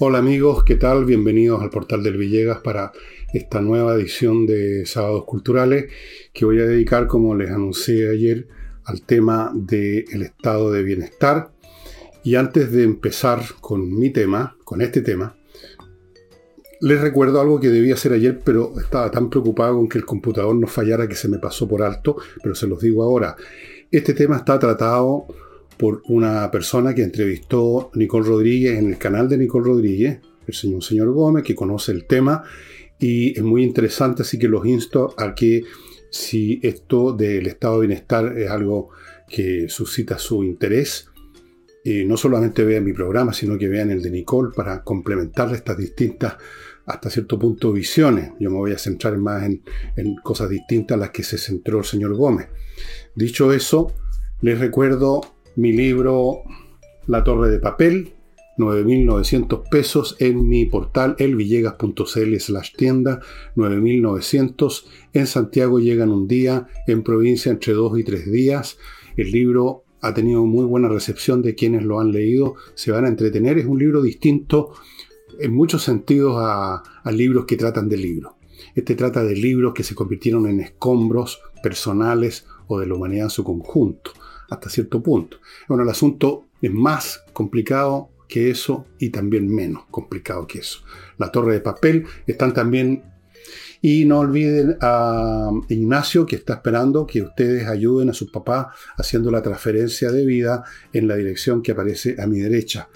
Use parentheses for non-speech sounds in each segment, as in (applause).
Hola amigos, ¿qué tal? Bienvenidos al portal del Villegas para esta nueva edición de Sábados Culturales que voy a dedicar, como les anuncié ayer, al tema del estado de bienestar. Y antes de empezar con mi tema, con este tema, les recuerdo algo que debía hacer ayer, pero estaba tan preocupado con que el computador no fallara que se me pasó por alto, pero se los digo ahora. Este tema está tratado por una persona que entrevistó Nicole Rodríguez en el canal de Nicole Rodríguez, el señor, señor Gómez, que conoce el tema y es muy interesante, así que los insto a que si esto del estado de bienestar es algo que suscita su interés, y no solamente vean mi programa, sino que vean el de Nicole para complementar estas distintas, hasta cierto punto, visiones. Yo me voy a centrar más en, en cosas distintas a las que se centró el señor Gómez. Dicho eso, les recuerdo mi libro La Torre de Papel, 9.900 pesos en mi portal elvillegas.cl slash tienda, 9.900. En Santiago llegan un día, en provincia entre dos y tres días. El libro ha tenido muy buena recepción de quienes lo han leído, se van a entretener. Es un libro distinto en muchos sentidos a, a libros que tratan de libros. Este trata de libros que se convirtieron en escombros personales o de la humanidad en su conjunto hasta cierto punto. Bueno, el asunto es más complicado que eso y también menos complicado que eso. La torre de papel están también... Y no olviden a Ignacio que está esperando que ustedes ayuden a sus papás haciendo la transferencia de vida en la dirección que aparece a mi derecha.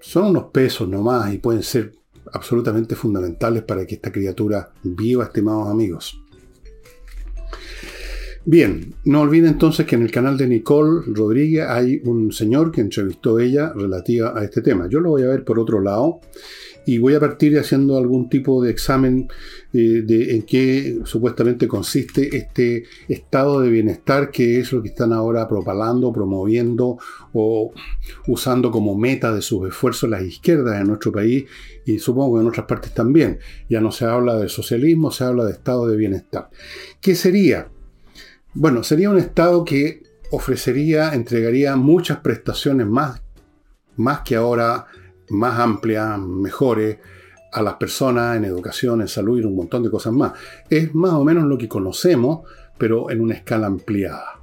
Son unos pesos nomás y pueden ser absolutamente fundamentales para que esta criatura viva, estimados amigos. Bien, no olviden entonces que en el canal de Nicole Rodríguez hay un señor que entrevistó ella relativa a este tema. Yo lo voy a ver por otro lado y voy a partir haciendo algún tipo de examen eh, de en qué supuestamente consiste este estado de bienestar que es lo que están ahora propalando, promoviendo o usando como meta de sus esfuerzos las izquierdas en nuestro país y supongo que en otras partes también. Ya no se habla de socialismo, se habla de estado de bienestar. ¿Qué sería? Bueno, sería un Estado que ofrecería, entregaría muchas prestaciones más, más que ahora, más amplias, mejores, a las personas en educación, en salud y un montón de cosas más. Es más o menos lo que conocemos, pero en una escala ampliada.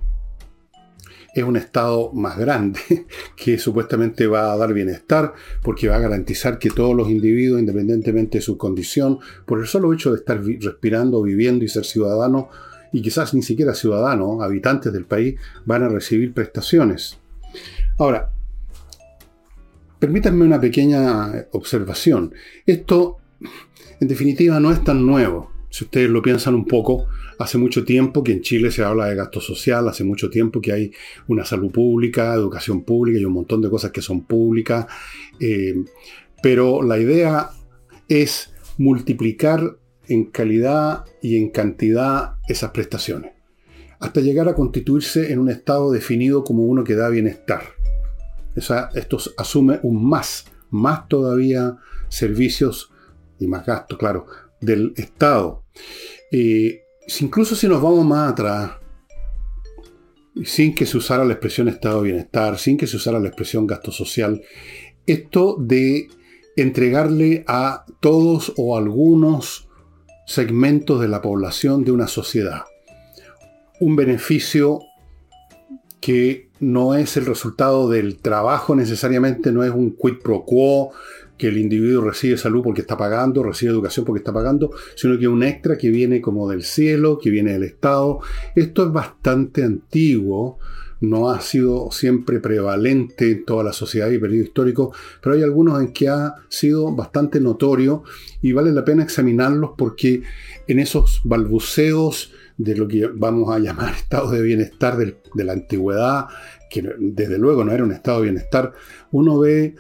Es un Estado más grande (laughs) que supuestamente va a dar bienestar porque va a garantizar que todos los individuos, independientemente de su condición, por el solo hecho de estar respirando, viviendo y ser ciudadanos, y quizás ni siquiera ciudadanos, habitantes del país, van a recibir prestaciones. Ahora, permítanme una pequeña observación. Esto, en definitiva, no es tan nuevo. Si ustedes lo piensan un poco, hace mucho tiempo que en Chile se habla de gasto social, hace mucho tiempo que hay una salud pública, educación pública y un montón de cosas que son públicas. Eh, pero la idea es multiplicar en calidad y en cantidad esas prestaciones, hasta llegar a constituirse en un estado definido como uno que da bienestar. O sea, esto asume un más, más todavía servicios y más gastos, claro, del Estado. Eh, incluso si nos vamos más atrás, sin que se usara la expresión estado de bienestar, sin que se usara la expresión gasto social, esto de entregarle a todos o algunos segmentos de la población de una sociedad. Un beneficio que no es el resultado del trabajo necesariamente, no es un quid pro quo, que el individuo recibe salud porque está pagando, recibe educación porque está pagando, sino que un extra que viene como del cielo, que viene del Estado. Esto es bastante antiguo, no ha sido siempre prevalente en toda la sociedad y periodo histórico, pero hay algunos en que ha sido bastante notorio y vale la pena examinarlos porque en esos balbuceos de lo que vamos a llamar (laughs) estado de bienestar de, la antigüedad, que desde luego no era un estado de bienestar, uno ve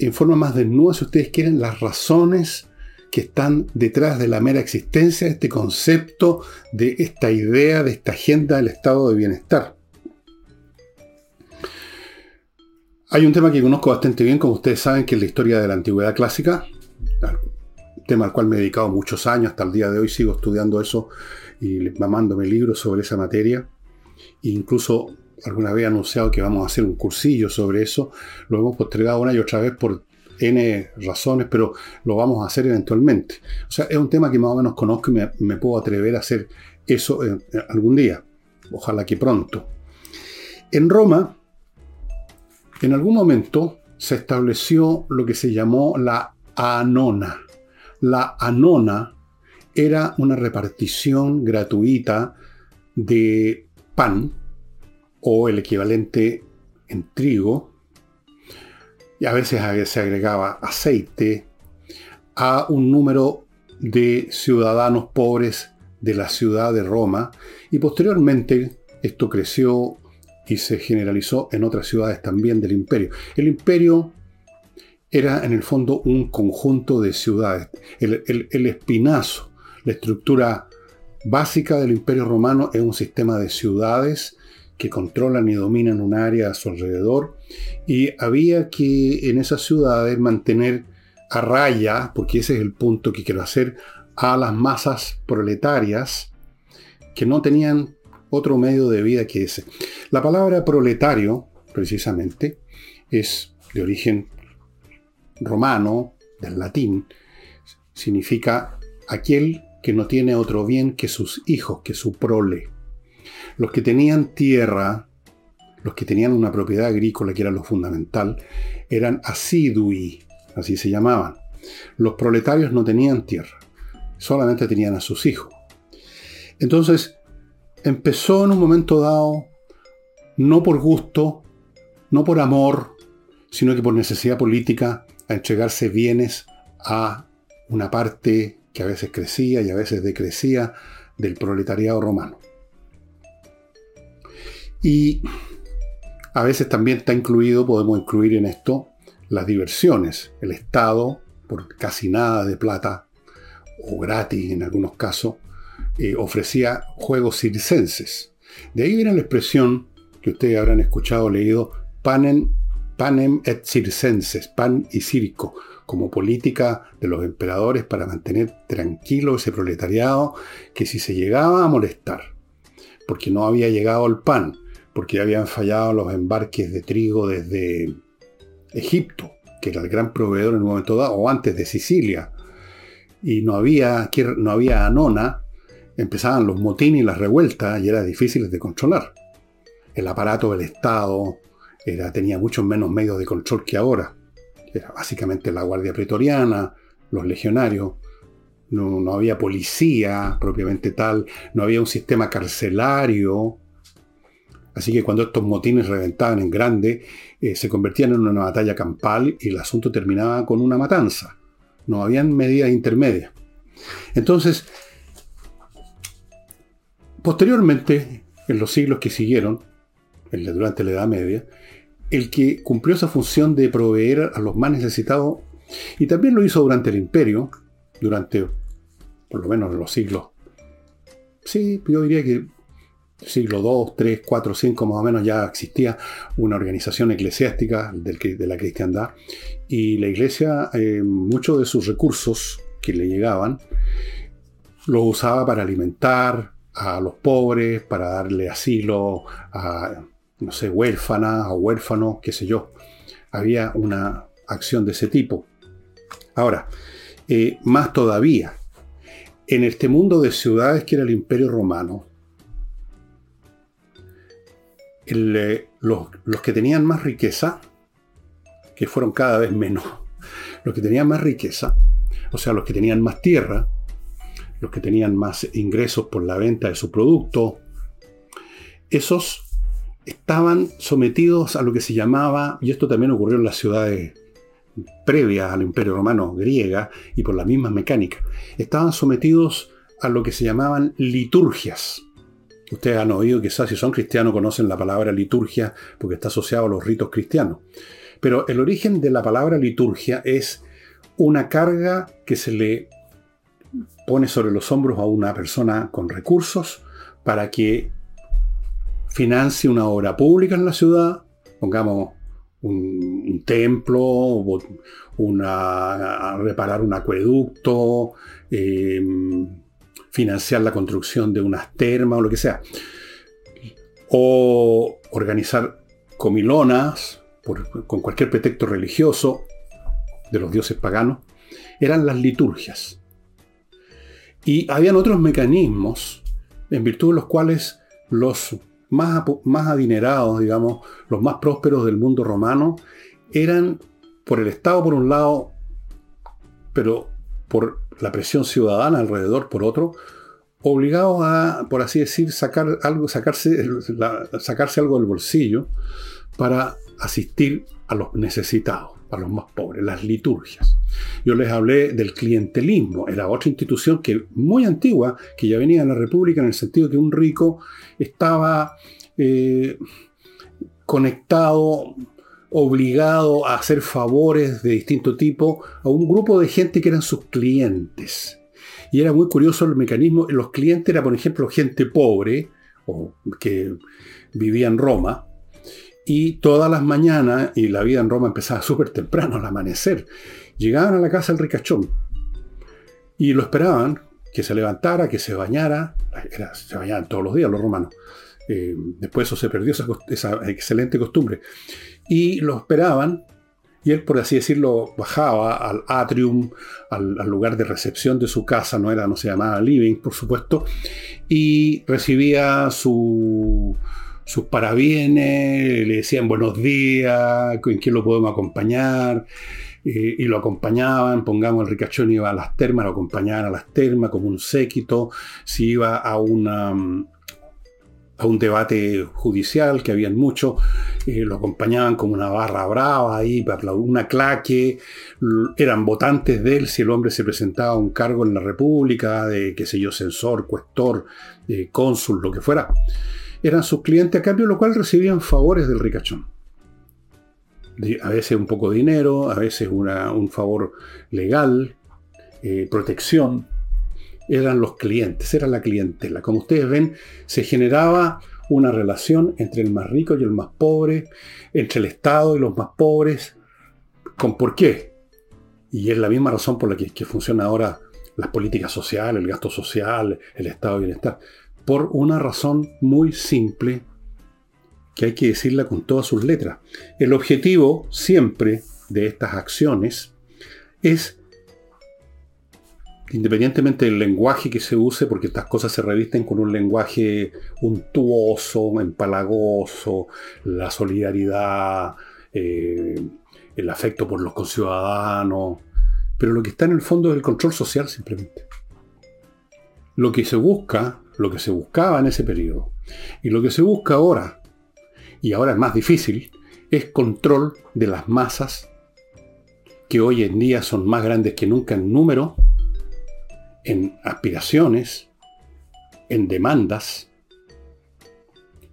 en forma más desnuda, si ustedes quieren, las razones que están detrás de la mera existencia de este concepto, de esta idea, de esta agenda del estado de bienestar. Hay un tema que conozco bastante bien, como ustedes saben, que es la historia de la antigüedad clásica, tema al cual me he dedicado muchos años, hasta el día de hoy sigo estudiando eso y mamándome libros sobre esa materia. E incluso alguna vez he anunciado que vamos a hacer un cursillo sobre eso. Lo hemos postergado una y otra vez por N razones, pero lo vamos a hacer eventualmente. O sea, es un tema que más o menos conozco y me, puedo atrever a hacer eso algún día. Ojalá que pronto. En Roma, en algún momento se estableció lo que se llamó la anona. La anona era una repartición gratuita de pan o el equivalente en trigo, y a veces se agregaba aceite a un número de ciudadanos pobres de la ciudad de Roma y posteriormente esto creció y se generalizó en otras ciudades también del imperio. El imperio era en el fondo un conjunto de ciudades. El, espinazo, la estructura básica del imperio romano es un sistema de ciudades que controlan y dominan un área a su alrededor y había que en esas ciudades mantener a raya, porque ese es el punto que quiero hacer, a las masas proletarias que no tenían otro medio de vida que ese. La palabra proletario, precisamente, es de origen romano, del latín, significa aquel que no tiene otro bien que sus hijos, que su prole. Los que tenían tierra, los que tenían una propiedad agrícola, que era lo fundamental, eran asidui, así se llamaban. Los proletarios no tenían tierra, solamente tenían a sus hijos. Entonces, empezó en un momento dado, no por gusto, no por amor, sino que por necesidad política, a entregarse bienes a una parte que a veces crecía y a veces decrecía del proletariado romano. Y a veces también está incluido, podemos incluir en esto, las diversiones. El Estado, por casi nada de plata, o gratis en algunos casos, eh, ofrecía juegos circenses. De ahí viene la expresión que ustedes habrán escuchado o leído, panem, panem et circenses, pan y circo, como política de los emperadores para mantener tranquilo ese proletariado que si se llegaba a molestar, porque no había llegado el pan, porque habían fallado los embarques de trigo desde Egipto, que era el gran proveedor en un momento dado, o antes de Sicilia, y no había, no había anona, empezaban los motines y las revueltas y era difícil de controlar. El aparato del Estado era, tenía muchos menos medios de control que ahora. Era básicamente la Guardia Pretoriana, los legionarios, no, no había policía propiamente tal, no había un sistema carcelario Así que cuando estos motines reventaban en grande, eh, se convertían en una batalla campal y el asunto terminaba con una matanza. No habían medidas intermedias. Entonces, posteriormente, en los siglos que siguieron, durante la Edad Media, el que cumplió esa función de proveer a los más necesitados, y también lo hizo durante el imperio, durante por lo menos los siglos, sí, yo diría que siglo II, III, IV, V más o menos ya existía una organización eclesiástica de la cristiandad y la iglesia, eh, muchos de sus recursos que le llegaban, los usaba para alimentar a los pobres, para darle asilo a, no sé, huérfanas o huérfanos, qué sé yo. Había una acción de ese tipo. Ahora, eh, más todavía, en este mundo de ciudades que era el imperio romano, eh, los, que tenían más riqueza, que fueron cada vez menos, (laughs) los que tenían más riqueza, o sea, los que tenían más tierra, los que tenían más ingresos por la venta de su producto, esos estaban sometidos a lo que se llamaba, y esto también ocurrió en las ciudades previas al Imperio Romano griega y por la misma mecánica, estaban sometidos a lo que se llamaban liturgias. Ustedes han oído quizás si son cristianos conocen la palabra liturgia porque está asociado a los ritos cristianos. Pero el origen de la palabra liturgia es una carga que se le pone sobre los hombros a una persona con recursos para que financie una obra pública en la ciudad, pongamos un, templo, una, reparar un acueducto, eh, financiar la construcción de unas termas o lo que sea. O organizar comilonas con cualquier pretexto religioso. de los dioses paganos, eran las liturgias. Y habían otros mecanismos en virtud de los cuales los más, más adinerados, digamos, los más prósperos del mundo romano, eran por el Estado por un lado, pero por la presión ciudadana alrededor por otro, obligados a, por así decir, sacar algo, sacarse, sacarse algo del bolsillo para asistir a los necesitados, a los más pobres, las liturgias. Yo les hablé del clientelismo, era otra institución que muy antigua, que ya venía en la República en el sentido que un rico estaba eh, conectado, obligado a hacer favores de distinto tipo a un grupo de gente que eran sus clientes. Y era muy curioso el mecanismo. Los clientes eran, por ejemplo, gente pobre o que vivía en Roma. Y todas las mañanas, y la vida en Roma empezaba (laughs) súper temprano, al amanecer, llegaban a la casa del ricachón. Y lo esperaban, que se levantara, que se bañara. se bañaban todos los días los romanos. Eh, después eso se perdió, esa, esa excelente costumbre. Y lo esperaban y él, por así decirlo, bajaba al atrium, al, lugar de recepción de su casa, no era, no se llamaba living, por supuesto, y recibía su, sus parabienes, le decían buenos días, en quién lo podemos acompañar, y lo acompañaban, pongamos el ricachón iba a las termas, lo acompañaban a las termas como un séquito, si iba a una a un debate judicial, que habían mucho, eh, lo acompañaban como una barra brava ahí, una claque, eran votantes de él si el hombre se presentaba a un cargo en la República, de qué sé yo, censor, cuestor, eh, cónsul, lo que fuera. Eran sus clientes a cambio, lo cual recibían favores del ricachón. a veces un poco de dinero, a veces un favor legal, eh, protección, eran los clientes, era la clientela. Como ustedes ven, se generaba una relación entre el más rico y el más pobre, entre el Estado y los más pobres. ¿Con por qué? Y es la misma razón por la que, que funciona ahora las políticas sociales, el gasto social, el estado de bienestar. Por una razón muy simple que hay que decirla con todas sus letras. El objetivo siempre de estas acciones es independientemente del lenguaje que se use, porque estas cosas se revisten con un lenguaje untuoso, empalagoso, la solidaridad, eh, el afecto por los conciudadanos, pero lo que está en el fondo es el control social simplemente. Lo que se busca, lo que se buscaba en ese periodo, y lo que se busca ahora, y ahora es más difícil, es control de las masas que hoy en día son más grandes que nunca en número, en aspiraciones, en demandas.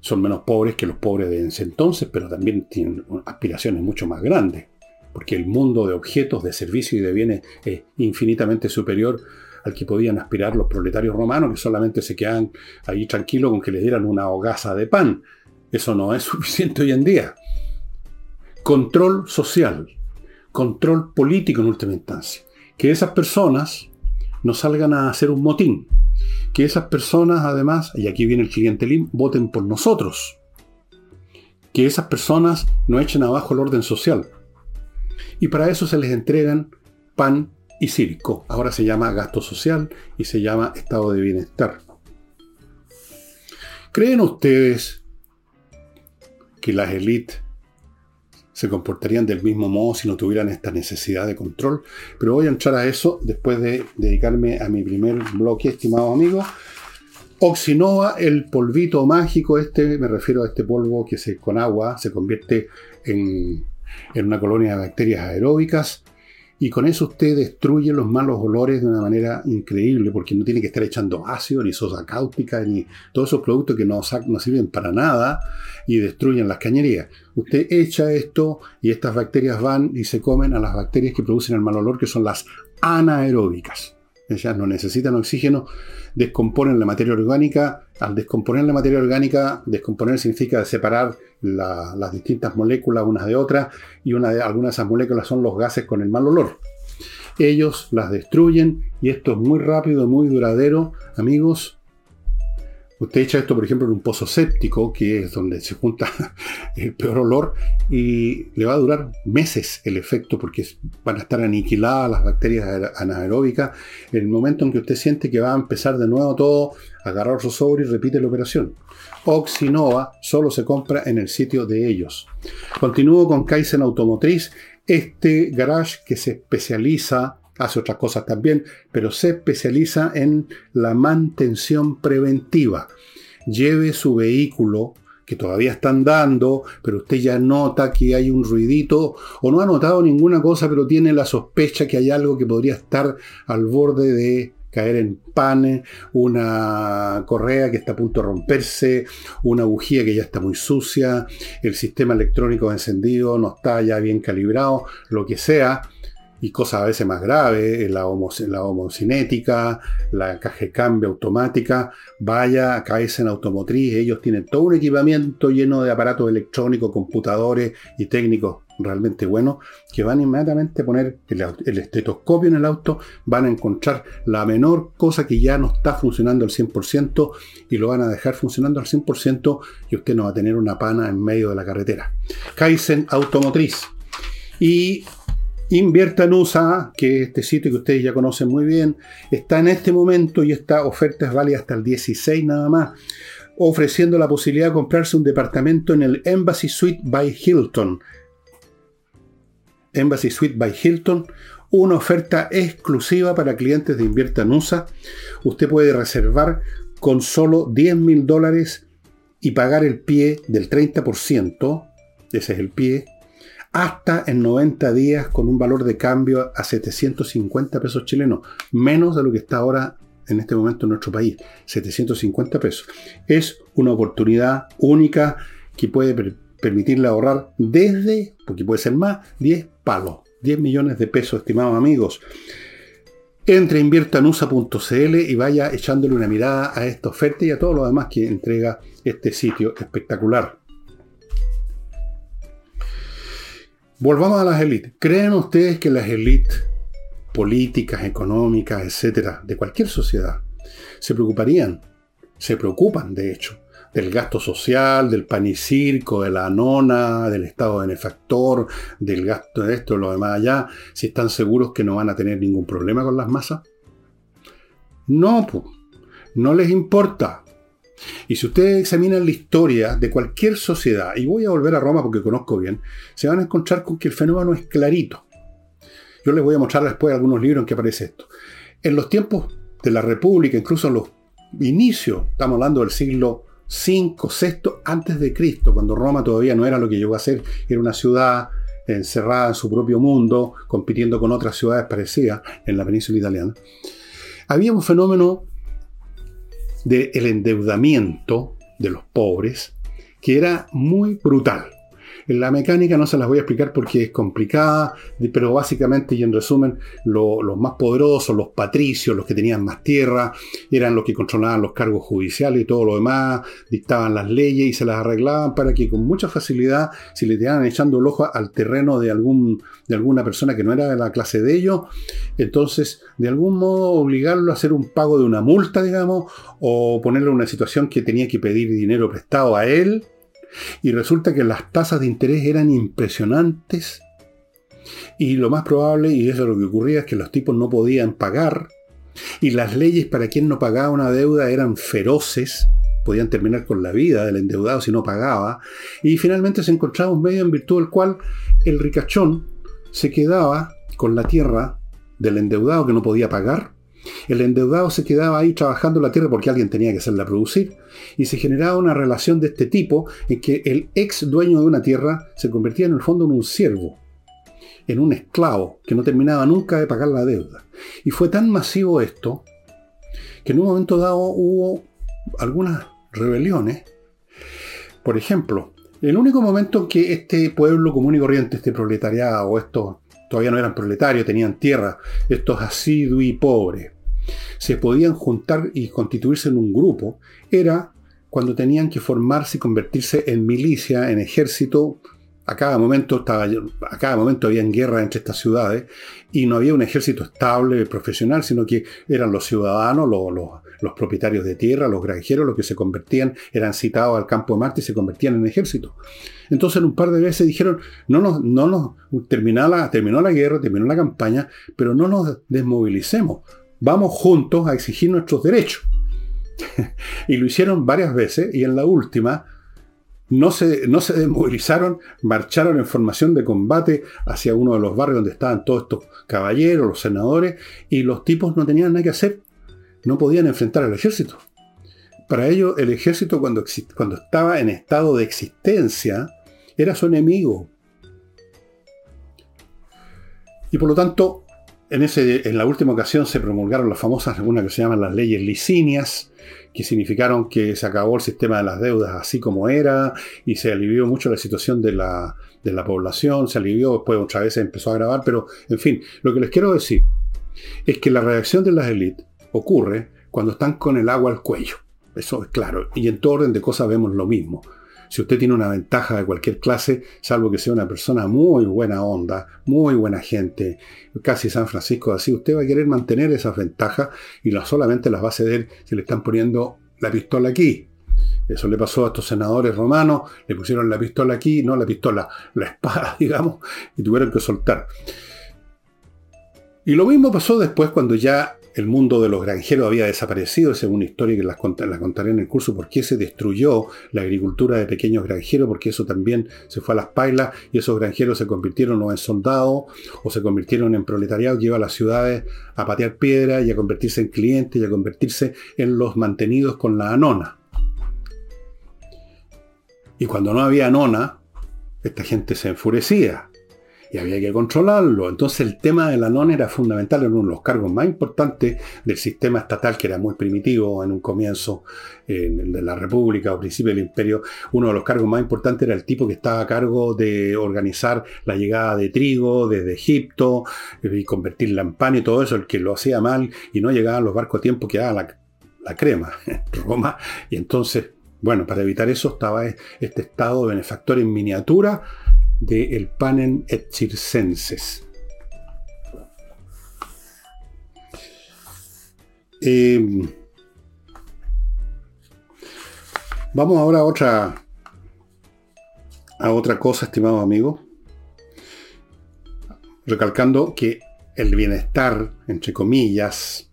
Son menos pobres que los pobres de ese entonces, pero también tienen aspiraciones mucho más grandes, porque el mundo de objetos, de servicios y de bienes es infinitamente superior al que podían aspirar los proletarios romanos, que solamente se quedan ahí tranquilos con que les dieran una hogaza de pan. Eso no es (laughs) suficiente hoy en día. Control social, control político en última instancia. Que esas personas no salgan a hacer un motín. Que esas personas, además, y aquí viene el clientelismo, voten por nosotros. Que esas personas no echen abajo el orden social. Y para eso se les entregan pan y circo. Ahora se llama gasto social y se llama estado de bienestar. ¿Creen ustedes que las élites se comportarían del mismo modo si no tuvieran esta necesidad de control. Pero voy a entrar a eso después de dedicarme a mi primer bloque, estimado amigo. Oxinova, el polvito mágico, este, me refiero a este polvo que se, con agua se convierte en, en una colonia de bacterias aeróbicas y con eso usted destruye los malos olores de una manera increíble, porque no tiene que estar echando ácido, ni sosa cáustica, ni todos esos productos que no, no sirven para nada y destruyen las cañerías. Usted echa esto y estas bacterias van y se comen a las bacterias que producen el mal olor, que son las anaeróbicas. Ellas no necesitan oxígeno, descomponen la materia orgánica. Al descomponer la materia orgánica, descomponer significa separar las distintas moléculas unas de otras, y una de, algunas de esas moléculas son los gases con el mal olor. Ellos las destruyen y esto es muy rápido, muy duradero, amigos. Usted echa esto, por ejemplo, en un pozo séptico, que es donde se junta (laughs) el peor olor, y le va a durar meses el efecto, porque van a estar aniquiladas las bacterias anaeróbicas. En el momento en que usted siente que va a empezar de nuevo todo, agarrar su sobre y repite la operación. Oxinova solo se compra en el sitio de ellos. Continúo con Kaizen Automotriz, este garage que se especializa hace otras cosas también, pero se especializa en la mantención preventiva. Lleve su vehículo que todavía está andando, pero usted ya nota que hay un ruidito, o no ha notado ninguna cosa, pero tiene la sospecha que hay algo que podría estar al borde de caer en pan, una correa que está a punto de romperse, una bujía que ya está muy sucia, el sistema electrónico encendido no está ya bien calibrado, lo que sea, y cosas a veces más graves, la, homocinética, la caja de cambio automática, vaya a en Automotriz, ellos tienen todo un equipamiento lleno de aparatos electrónicos, computadores y técnicos realmente buenos, que van inmediatamente a poner el, el, estetoscopio en el auto, van a encontrar la menor cosa que ya no está funcionando al 100% y lo van a dejar funcionando al 100% y usted no va a tener una pana en medio de la carretera. Kaizen Automotriz. Y Invierta en USA, que es este sitio que ustedes ya conocen muy bien, está en este momento y esta oferta es válida hasta el 16 nada más, ofreciendo la posibilidad de comprarse un departamento en el Embassy Suite by Hilton. Embassy Suite by Hilton, una oferta exclusiva para clientes de Invierta en USA. Usted puede reservar con solo 10 mil dólares y pagar el pie del 30%, ese es el pie, hasta en 90 días con un valor de cambio a 750 pesos chilenos, menos de lo que está ahora en este momento en nuestro país, 750 pesos. Es una oportunidad única que puede permitirle ahorrar desde, porque puede ser más, 10 palos, 10 millones de pesos, estimados amigos. Entre inviertanusa.cl y vaya echándole una mirada a esta oferta y a todo lo demás que entrega este sitio espectacular. Volvamos a las élites. ¿Creen ustedes que las élites políticas, económicas, etcétera, de cualquier sociedad, se preocuparían? Se preocupan, de hecho, del gasto social, del pan y circo, de la nona, del estado benefactor, del gasto de esto, lo demás allá, si están seguros que no van a tener ningún problema con las masas. No, pues, no les importa. Y si ustedes examinan la historia de cualquier sociedad, y voy a volver a Roma porque conozco bien, se van a encontrar con que el fenómeno es clarito. Yo les voy a mostrar después algunos libros en que aparece esto. En los tiempos de la República, incluso en los inicios, estamos hablando del siglo V, VI antes de Cristo, cuando Roma todavía no era lo que llegó a ser, era una ciudad encerrada en su propio mundo, compitiendo con otras ciudades parecidas en la península italiana. Había un fenómeno del endeudamiento de los pobres, que era muy brutal. La mecánica no se las voy a explicar porque es complicada, pero básicamente y en resumen, los más poderosos, los patricios, los que tenían más tierra, eran los que controlaban los cargos judiciales y todo lo demás, dictaban las leyes y se las arreglaban para que con mucha facilidad, si le tiraban echando el ojo al terreno de, algún, de alguna persona que no era de la clase de ellos, entonces de algún modo obligarlo a hacer un pago de una multa, digamos, o ponerlo en una situación que tenía que pedir dinero prestado a él y resulta que las tasas de interés eran impresionantes. Y lo más probable, y eso es lo que ocurría, es que los tipos no podían pagar. Y las leyes para quien no pagaba una deuda eran feroces. Podían terminar con la vida del endeudado si no pagaba. Y finalmente se encontraba un medio en virtud del cual el ricachón se quedaba con la tierra del endeudado que no podía pagar el endeudado se quedaba ahí trabajando la tierra porque alguien tenía que hacerla producir y se generaba una relación de este tipo en que el ex dueño de una tierra se convertía en el fondo en un siervo, en un esclavo que no terminaba nunca de pagar la deuda. Y fue tan masivo esto que en un momento dado hubo algunas rebeliones. Por ejemplo, el único momento en que este pueblo común y corriente, este proletariado, estos todavía no eran proletarios, tenían tierra, estos asiduos y pobres, se podían juntar y constituirse en un grupo era cuando tenían que formarse y convertirse en milicia, en ejército. A cada momento, estaba, a cada momento había guerra entre estas ciudades y no había un ejército estable, profesional, sino que eran los ciudadanos, los, los propietarios de tierra, los granjeros, los que se convertían, eran citados al campo de Marte y se convertían en ejército. Entonces un par de veces dijeron, no nos, no nos, terminó la, terminó la guerra, terminó la campaña, pero no nos desmovilicemos. Vamos juntos a exigir nuestros derechos. (laughs) y lo hicieron varias veces y en la última no se, no se desmovilizaron, marcharon en formación de combate hacia uno de los barrios donde estaban todos estos caballeros, los senadores, y los tipos no tenían nada que hacer, no podían enfrentar al ejército. Para ellos el ejército cuando, cuando estaba en estado de existencia era su enemigo. Y por lo tanto, en, ese, en la última ocasión se promulgaron las famosas, que se llaman las leyes licinias, que significaron que se acabó el sistema de las deudas así como era y se alivió mucho la situación de la, de la población, se alivió, después otra vez se empezó a agravar, pero en fin, lo que les quiero decir es que la reacción de las élites ocurre cuando están con el agua al cuello. Eso es claro. Y en todo orden de cosas vemos lo mismo. Si usted tiene una ventaja de cualquier clase, salvo que sea una persona muy buena onda, muy buena gente, casi San Francisco así, usted va a querer mantener esas ventajas y no solamente las va a ceder si le están poniendo la pistola aquí. Eso le pasó a estos senadores romanos, le pusieron la pistola aquí, no la pistola, la espada, (laughs) digamos, y tuvieron que soltar. Y lo mismo pasó después cuando ya el mundo de los granjeros había desaparecido, según una historia que las, contaré en el curso, por qué se destruyó la agricultura de pequeños granjeros, porque eso también se fue a las pailas y esos granjeros se convirtieron o en soldados o se convirtieron en proletariado que iba a las ciudades a patear piedra y a convertirse en clientes y a convertirse en los mantenidos con la anona. Y cuando no había anona, esta gente se enfurecía y había que controlarlo. Entonces el tema de la era fundamental, en uno de los cargos más importantes del sistema estatal, que era muy primitivo en un comienzo de la República o principio del Imperio. Uno de los cargos más importantes era el tipo que estaba a cargo de organizar la llegada de trigo desde Egipto y convertirla en pan y todo eso, el que lo hacía mal y no llegaban los barcos a tiempo, quedaba la, la crema en (laughs) Roma. Y entonces, bueno, para evitar eso estaba este estado benefactor en miniatura de El Panem et Circenses. Eh, vamos ahora a otra, a otra cosa, estimado amigo. Recalcando que el bienestar, entre comillas,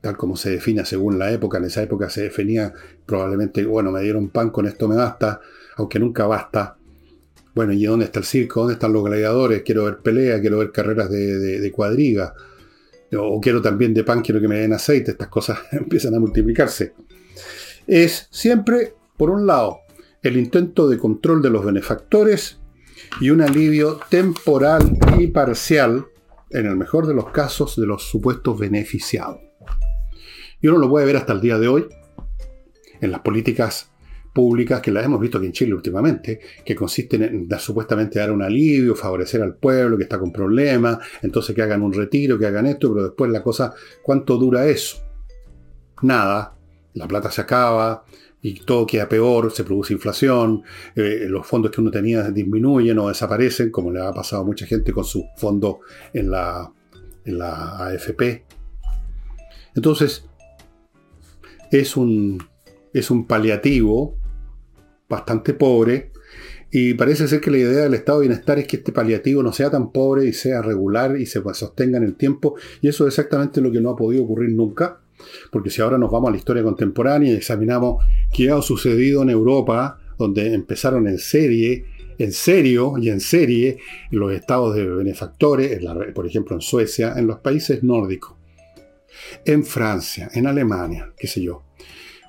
tal como se define según la época, en esa época se definía probablemente, bueno, me dieron pan, con esto me basta, aunque nunca basta, bueno, ¿y dónde está el circo? ¿Dónde están los gladiadores? Quiero ver pelea, quiero ver carreras de, cuadriga. O quiero también de pan, quiero que me den aceite. Estas cosas (laughs) empiezan a multiplicarse. Es siempre, por un lado, el intento de control de los benefactores y un alivio temporal y parcial, en el mejor de los casos, de los supuestos beneficiados. Y uno lo puede ver hasta el día de hoy en las políticas públicas que las hemos visto aquí en Chile últimamente, que consisten en supuestamente dar un alivio, favorecer al pueblo que está con problemas, entonces que hagan un retiro, que hagan esto, pero después la cosa, ¿cuánto dura eso? Nada, la plata se acaba y todo queda peor, se produce inflación, eh, los fondos que uno tenía disminuyen o desaparecen, como le ha pasado a mucha gente con sus fondos en la, en la AFP. Entonces, es un, es un paliativo bastante pobre. Y parece ser que la idea del estado de bienestar es que este paliativo no sea tan pobre y sea regular y se sostenga en el tiempo. Y eso es exactamente lo que no ha podido ocurrir nunca. Porque si ahora nos vamos a la historia contemporánea y examinamos qué ha sucedido en Europa, donde empezaron en serie, en serio y en serie los estados de benefactores, por ejemplo en Suecia, en los países nórdicos, en Francia, en Alemania, qué sé yo.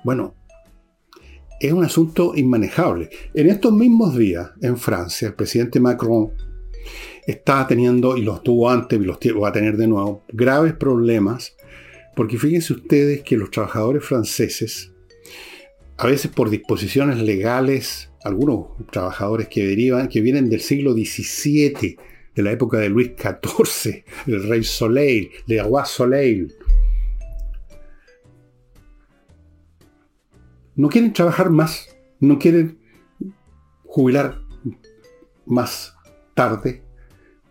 Bueno, es un asunto inmanejable. En estos mismos días, en Francia, el presidente Macron está teniendo, y los tuvo antes y los va a tener de nuevo, graves problemas, porque fíjense ustedes que los trabajadores franceses, a veces por disposiciones legales, algunos trabajadores que derivan, que vienen del siglo XVII, de la época de Luis XIV, el rey Soleil, de Roi Soleil, no quieren trabajar más, no quieren jubilar más tarde,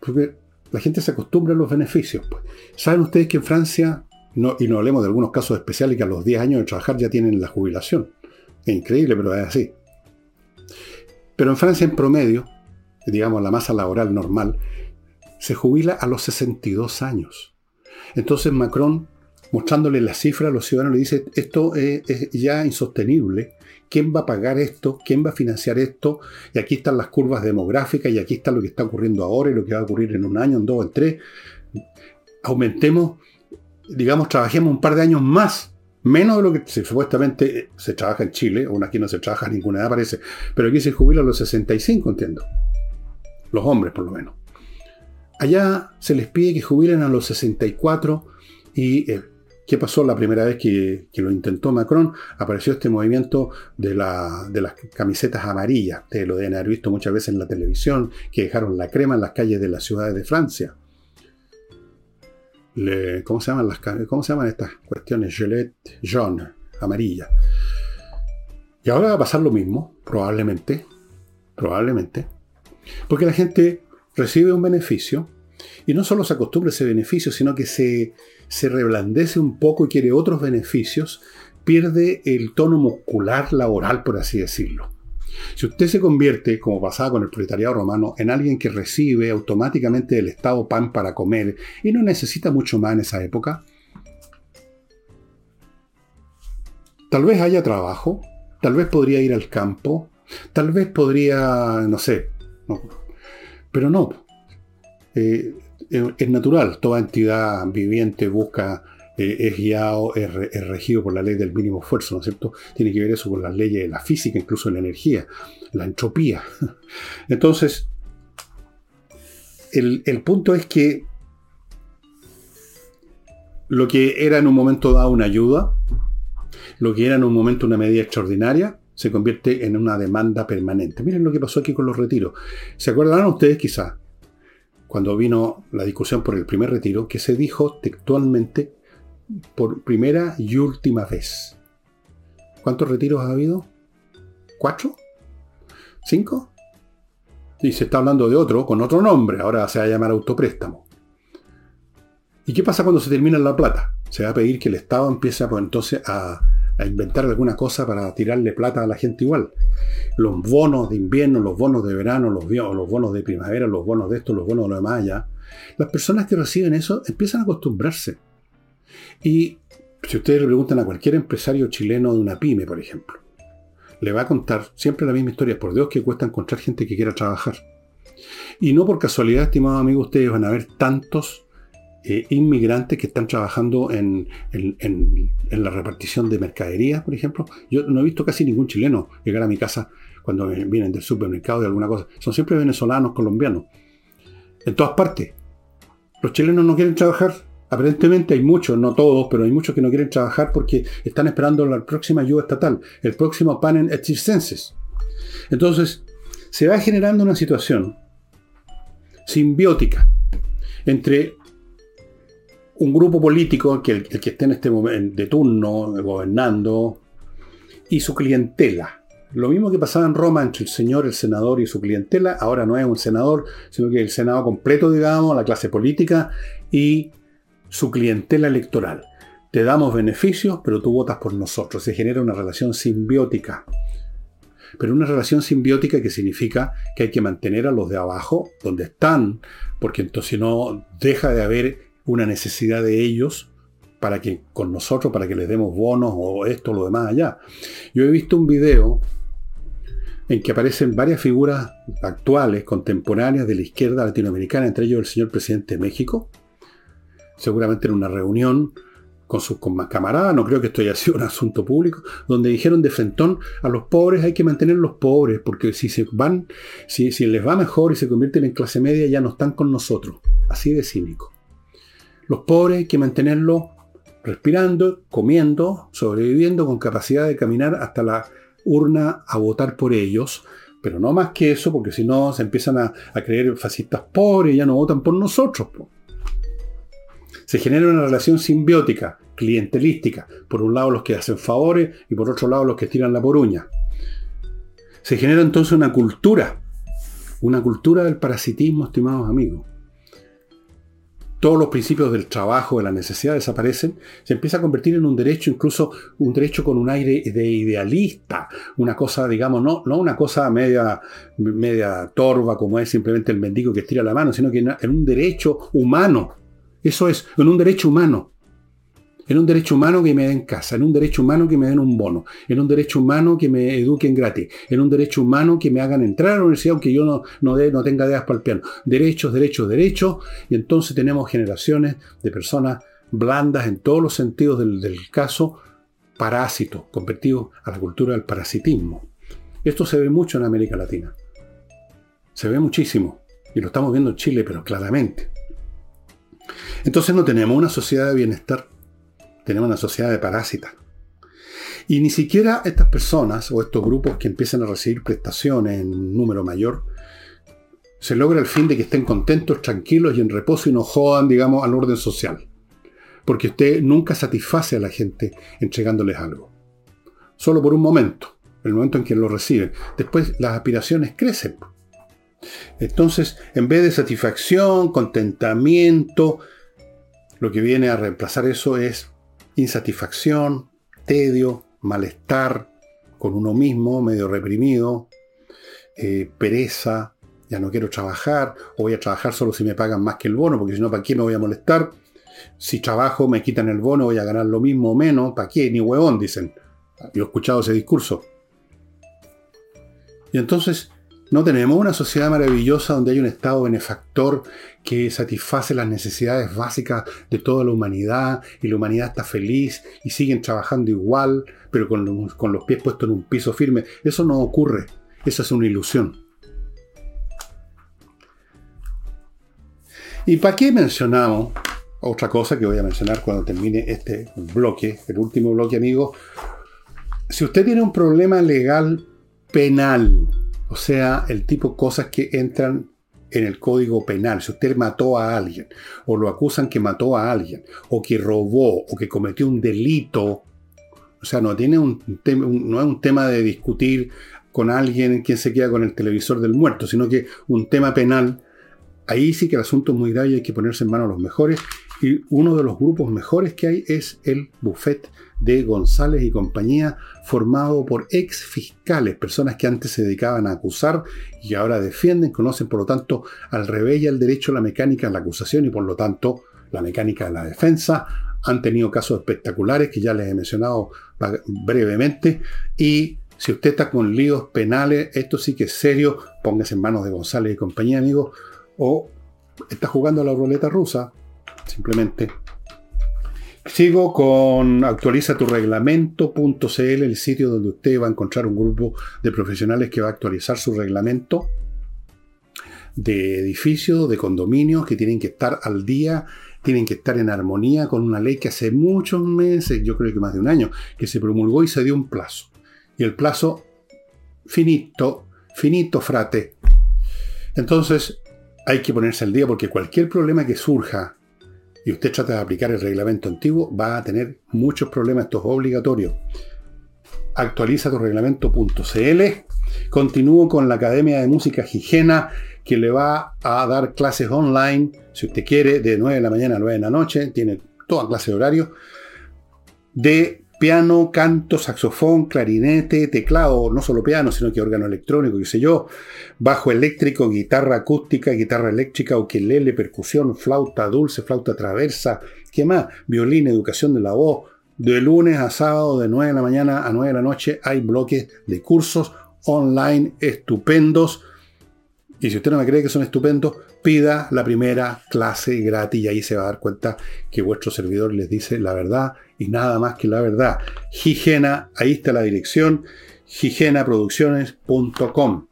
porque la gente se acostumbra a los beneficios. Pues. ¿Saben ustedes que en Francia y no hablemos de algunos casos especiales que a los 10 años de trabajar ya tienen la jubilación. Es increíble, pero es así. Pero en Francia, en promedio, digamos la masa laboral normal, se jubila a los 62 años. Entonces Macron, mostrándole la cifra a los ciudadanos, le dice, esto es, ya insostenible. ¿Quién va a pagar esto? ¿Quién va a financiar esto? Y aquí están las curvas demográficas y aquí está lo que está ocurriendo ahora y lo que va a ocurrir en un año, en dos, en tres. Aumentemos, digamos, trabajemos un par de años más Menos de lo que supuestamente se trabaja en Chile, aún aquí no se trabaja a ninguna edad parece, pero aquí se jubila a los 65, entiendo. Los hombres, por lo menos. Allá se les pide que jubilen a los 64 y eh, ¿qué pasó la primera vez que, lo intentó Macron? Apareció este movimiento de, de las camisetas amarillas. Ustedes lo deben haber visto muchas veces en la televisión, que dejaron la crema en las calles de las ciudades de Francia. ¿cómo, se llaman las, ¿Cómo se llaman estas cuestiones? Gillette, jaune, amarilla. Y ahora va a pasar lo mismo, probablemente. Probablemente. Porque la gente recibe un beneficio y no solo se acostumbra a ese beneficio, sino que se, se reblandece un poco y quiere otros beneficios, pierde el tono muscular laboral, por así decirlo. Si usted se convierte, como pasaba con el proletariado romano, en alguien que recibe automáticamente del Estado pan para comer y no necesita mucho más en esa época, tal vez haya trabajo, tal vez podría ir al campo, tal vez podría, no sé, pero no. Eh, es natural, toda entidad viviente busca eh, es guiado, es, regido por la ley del mínimo esfuerzo, ¿no es cierto? Tiene que ver eso con las leyes de la física, incluso la energía, la entropía. (laughs) Entonces, el, el punto es que lo que era en un momento dado una ayuda, lo que era en un momento una medida extraordinaria, se convierte en una demanda permanente. Miren lo que pasó aquí con los retiros. ¿Se acuerdan ustedes quizá, cuando vino la discusión por el primer retiro, que se dijo textualmente por primera y última vez. ¿Cuántos retiros ha habido? ¿Cuatro? ¿Cinco? Y se está hablando de otro, con otro nombre, ahora se va a llamar autopréstamo. ¿Y qué pasa cuando se termina la plata? Se va a pedir que el Estado empiece pues, entonces a, inventar alguna cosa para tirarle plata a la gente igual. Los bonos de invierno, los bonos de verano, los, los bonos de primavera, los bonos de esto, los bonos de lo demás allá. Las personas que reciben eso empiezan a acostumbrarse. Y si ustedes le preguntan a cualquier empresario chileno de una pyme, por ejemplo, le va a contar siempre la misma historia. Por Dios que cuesta encontrar gente que quiera trabajar. Y no por casualidad, estimado amigo, ustedes van a ver tantos eh, inmigrantes que están trabajando en, la repartición de mercadería, por ejemplo. Yo no he visto casi ningún chileno llegar a mi casa cuando vienen del supermercado de alguna cosa. Son siempre venezolanos, colombianos. En todas partes. Los chilenos no quieren trabajar Aparentemente hay muchos, no todos, pero hay muchos que no quieren trabajar porque están esperando la próxima ayuda estatal, el próximo panel et Entonces, se va generando una situación simbiótica entre un grupo político, que el, que esté en este momento de turno, gobernando, y su clientela. Lo mismo que pasaba en Roma entre el señor, el senador y su clientela, ahora no es un senador, sino que el senado completo, digamos, la clase política y su clientela electoral. Te damos beneficios, pero tú votas por nosotros. Se genera una relación simbiótica. Pero una relación simbiótica que significa que hay que mantener a los de abajo donde están, porque entonces no deja de haber una necesidad de ellos para que con nosotros, para que les demos bonos o esto lo demás allá. Yo he visto un video en que aparecen varias figuras actuales, contemporáneas de la izquierda latinoamericana, entre ellos el señor presidente de México, seguramente en una reunión con sus camaradas, no creo que esto haya sido un asunto público, donde dijeron de frentón a los pobres hay que mantenerlos pobres, porque si se van, si, si les va mejor y se convierten en clase media, ya no están con nosotros. Así de cínico. Los pobres hay que mantenerlos respirando, comiendo, sobreviviendo, con capacidad de caminar hasta la urna a votar por ellos, pero no más que eso, porque si no se empiezan a, creer fascistas pobres ya no votan por nosotros. Se genera una relación simbiótica, clientelística. Por un lado los que hacen favores y por otro lado los que tiran la poruña. Se genera entonces una cultura, una cultura del parasitismo, estimados amigos. Todos los principios del trabajo, de la necesidad desaparecen, se empieza a convertir en un derecho, incluso un derecho con un aire de idealista, una cosa, digamos, no, no una cosa media, media torva como es simplemente el mendigo que estira la mano, sino que en un derecho humano. Eso es, en un derecho humano en un derecho humano que me den casa, en un derecho humano que me den un bono, en un derecho humano que me eduquen gratis, en un derecho humano que me hagan entrar a la universidad aunque yo no, tenga ideas para el piano. Derechos, derechos, derechos. Y entonces tenemos generaciones de personas blandas en todos los sentidos del caso, parásitos, convertidos a la cultura del parasitismo. Esto se ve mucho en América Latina. Se ve muchísimo. Y lo estamos viendo en Chile, pero claramente. Entonces no tenemos una sociedad de bienestar tenemos una sociedad de parásitas. Y ni siquiera estas personas o estos grupos que empiezan a recibir prestaciones en un número mayor, se logra el fin de que estén contentos, tranquilos y en reposo y no jodan, digamos, al orden social. Porque usted nunca satisface a la gente entregándoles algo. Solo por un momento, el momento en que lo reciben. Después las aspiraciones crecen. Entonces, en vez de satisfacción, contentamiento, lo que viene a reemplazar eso es insatisfacción, tedio, malestar con uno mismo, medio reprimido, eh, pereza, ya no quiero trabajar, o voy a trabajar solo si me pagan más que el bono, porque si no, ¿para qué me voy a molestar? Si trabajo, me quitan el bono, voy a ganar lo mismo o menos, ¿para qué? Ni huevón, dicen. Yo he escuchado ese discurso. Y entonces no tenemos una sociedad maravillosa donde hay un Estado benefactor que satisface las necesidades básicas de toda la humanidad y la humanidad está feliz y siguen trabajando igual, pero con, los pies puestos en un piso firme. Eso no ocurre. Esa es una ilusión. ¿Y para qué mencionamos otra cosa que voy a mencionar cuando termine este bloque, el último bloque, amigo? Si usted tiene un problema legal penal, o sea, el tipo de cosas que entran en el código penal. Si usted mató a alguien, o lo acusan que mató a alguien, o que robó, o que cometió un delito, o sea, no, tiene un, no es un tema de discutir con alguien quien se queda con el televisor del muerto, sino que un tema penal. Ahí sí que el asunto es muy grave y hay que ponerse en manos a los mejores. Y uno de los grupos mejores que hay es el Buffet de González y compañía, formado por ex fiscales, personas que antes se dedicaban a acusar y ahora defienden, conocen por lo tanto al revés y al derecho la mecánica de la acusación y por lo tanto la mecánica de la defensa. Han tenido casos espectaculares que ya les he mencionado brevemente y si usted está con líos penales, esto sí que es serio, póngase en manos de González y compañía, amigos, o está jugando a la ruleta rusa, simplemente Sigo con actualiza tu reglamento.cl, el sitio donde usted va a encontrar un grupo de profesionales que va a actualizar su reglamento de edificios, de condominios, que tienen que estar al día, tienen que estar en armonía con una ley que hace muchos meses, yo creo que más de un año, que se promulgó y se dio un plazo. Y el plazo finito, finito frate. Entonces hay que ponerse al día porque cualquier problema que surja y usted trata de aplicar el reglamento antiguo, va a tener muchos problemas. Esto es obligatorio. Actualiza tu reglamento.cl. Continúo con la Academia de Música Higiena, que le va a dar clases online, si usted quiere, de 9 de la mañana a 9 de la noche. Tiene toda clase de horario. De piano, canto, saxofón, clarinete, teclado, no solo piano, sino que órgano electrónico, qué sé yo, bajo eléctrico, guitarra acústica, guitarra eléctrica, ukelele, percusión, flauta dulce, flauta traversa, ¿qué más? Violín, educación de la voz. De lunes a sábado, de 9 de la mañana a 9 de la noche, hay bloques de cursos online estupendos. Y si usted no me cree que son estupendos, pida la primera clase gratis y ahí se va a dar cuenta que vuestro servidor les dice la verdad y nada más que la verdad. Higiena, ahí está la dirección, higienaproducciones.com.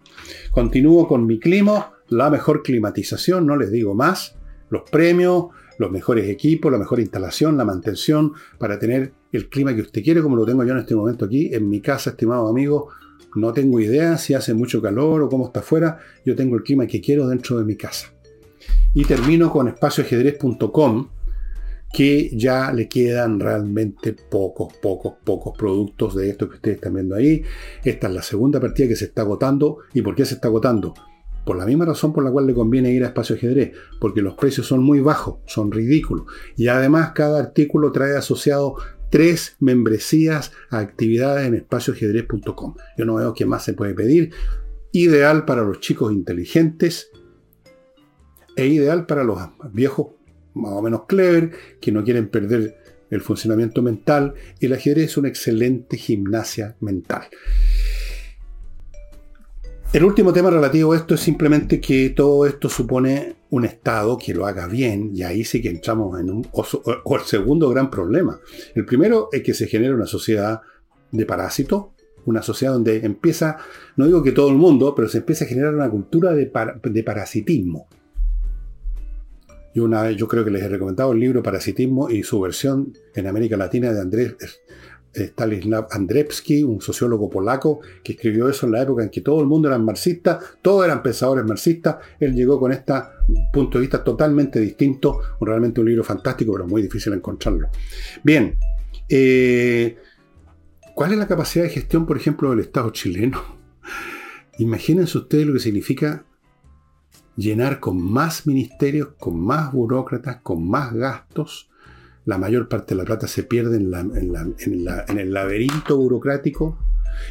Continúo con mi clima, la mejor climatización, no les digo más, los premios, los mejores equipos, la mejor instalación, la mantención para tener el clima que usted quiere, como lo tengo yo en este momento aquí en mi casa, estimado amigo. No tengo idea si hace mucho calor o cómo está afuera. Yo tengo el clima que quiero dentro de mi casa. Y termino con espacioajedrez.com, que ya le quedan realmente pocos, pocos, pocos productos de estos que ustedes están viendo ahí. Esta es la segunda partida que se está agotando. ¿Y por qué se está agotando? Por la misma razón por la cual le conviene ir a espacio ajedrez, porque los precios son muy bajos, son ridículos. Y además cada artículo trae asociado tres membresías a actividades en espacioajedrez.com. Yo no veo qué más se puede pedir. Ideal para los chicos inteligentes e ideal para los viejos más o menos clever, que no quieren perder el funcionamiento mental. Y el ajedrez es una excelente gimnasia mental. El último tema relativo a esto es simplemente que todo esto supone un Estado que lo haga bien, y ahí sí que entramos en un, o, el segundo gran problema. El primero es que se genera una sociedad de parásitos, una sociedad donde empieza, no digo que todo el mundo, pero se empieza a generar una cultura de, parasitismo. Yo, una vez, yo creo que les he recomendado el libro Parasitismo y su versión en América Latina de Andrés Stanislav Andrzejewski, un sociólogo polaco, que escribió eso en la época en que todo el mundo era marxista, todos eran pensadores marxistas. Él llegó con este punto de vista totalmente distinto, realmente un libro fantástico, pero muy difícil encontrarlo. Bien, eh, ¿cuál es la capacidad de gestión, por ejemplo, del Estado chileno? (laughs) Imagínense ustedes lo que significa llenar con más ministerios, con más burócratas, con más gastos, la mayor parte de la plata se pierde en, el laberinto burocrático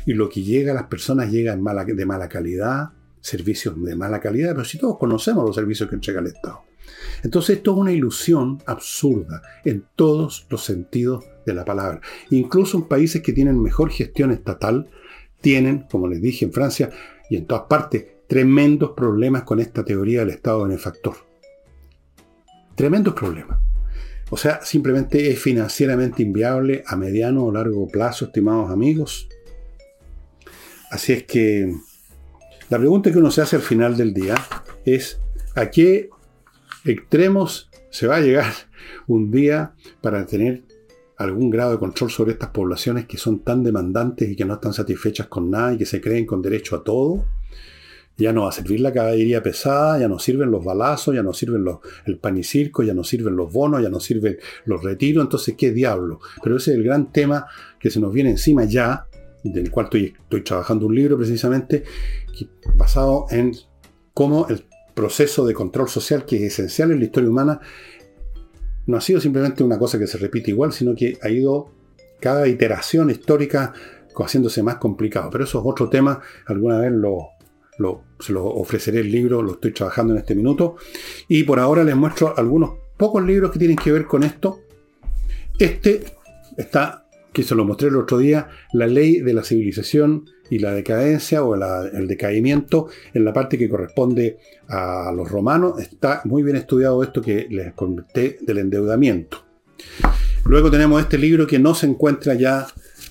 y lo que llega a las personas llega de mala calidad, servicios de mala calidad, pero si todos conocemos los servicios que entrega el Estado. Entonces esto es una ilusión absurda en todos los sentidos de la palabra. Incluso en países que tienen mejor gestión estatal, tienen, como les dije en Francia y en todas partes, tremendos problemas con esta teoría del Estado benefactor. Tremendos problemas. O sea, simplemente es financieramente inviable a mediano o largo plazo, estimados amigos. Así es que la pregunta que uno se hace al final del día es ¿a qué extremos se va a llegar (laughs) un día para tener algún grado de control sobre estas poblaciones que son tan demandantes y que no están satisfechas con nada y que se creen con derecho a todo? Ya no va a servir la caballería pesada, ya no sirven los balazos, ya no sirven los, el panicirco, ya no sirven los bonos, ya no sirven los retiros. Entonces, ¿qué diablo? Pero ese es el gran tema que se nos viene encima ya, del cual estoy, trabajando un libro precisamente, basado en cómo el proceso de control social, que es esencial en la historia humana, no ha sido simplemente una cosa que se repite igual, sino que ha ido cada iteración histórica haciéndose más complicado. Pero eso es otro tema, alguna vez lo, se lo ofreceré el libro, lo estoy trabajando en este minuto. Y por ahora les muestro algunos pocos libros que tienen que ver con esto. Este está, que se lo mostré el otro día, La ley de la civilización y la decadencia o el decaimiento en la parte que corresponde a los romanos. Está muy bien estudiado esto que les comenté del endeudamiento. Luego tenemos este libro que no se encuentra ya,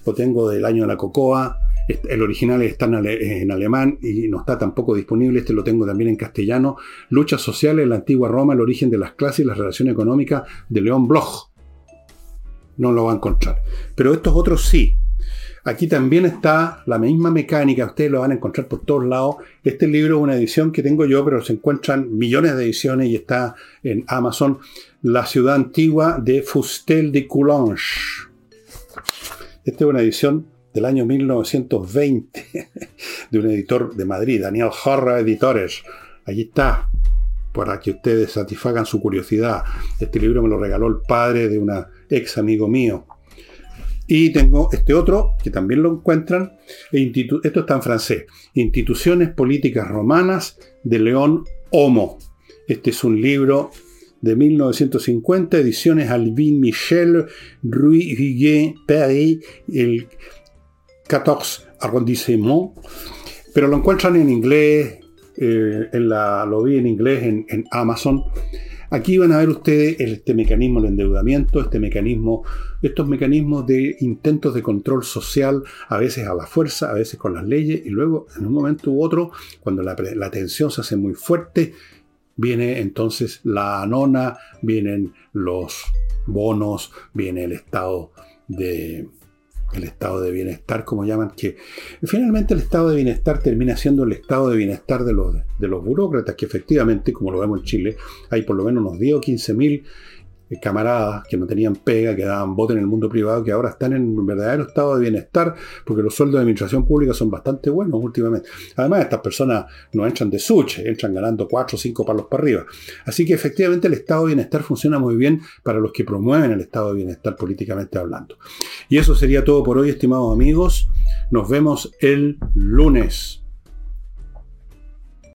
lo tengo del año de la cocoa, el original está en, alemán y no está tampoco disponible. Este lo tengo también en castellano. Luchas sociales en la antigua Roma, el origen de las clases y las relaciones económicas de León Bloch. No lo va a encontrar. Pero estos otros sí. Aquí también está la misma mecánica, ustedes lo van a encontrar por todos lados. Este libro es una edición que tengo yo, pero se encuentran millones de ediciones y está en Amazon. La ciudad antigua de Fustel de Coulanges. Esta es una edición del año 1920 (laughs) de un editor de Madrid, Daniel Jorra Editores. Allí está, para que ustedes satisfagan su curiosidad. Este libro me lo regaló el padre de un ex amigo mío. Y tengo este otro, que también lo encuentran. E esto está en francés. Instituciones Políticas Romanas de León Homo. Este es un libro de 1950, ediciones Alvin Michel, Rui Huguet, Paris, el 14 arrondissement, pero lo encuentran en inglés, eh, lo vi en inglés en, Amazon. Aquí van a ver ustedes este mecanismo de endeudamiento, este mecanismo, estos mecanismos de intentos de control social, a veces a la fuerza, a veces con las leyes, y luego en un momento u otro, cuando la, la tensión se hace muy fuerte, viene entonces la anona, vienen los bonos, viene el estado de, el estado de bienestar, como llaman, que finalmente el estado de bienestar termina siendo el estado de bienestar de los, de los burócratas, que efectivamente, como lo vemos en Chile, hay por lo menos unos 10 o 15 mil camaradas que no tenían pega, que daban voto en el mundo privado, que ahora están en un verdadero estado de bienestar, porque los sueldos de administración pública son bastante buenos últimamente. Además, estas personas no entran de suche, entran ganando 4 o 5 palos para arriba. Así que efectivamente el estado de bienestar funciona muy bien para los que promueven el estado de bienestar políticamente hablando. Y eso sería todo por hoy, estimados amigos. Nos vemos el lunes.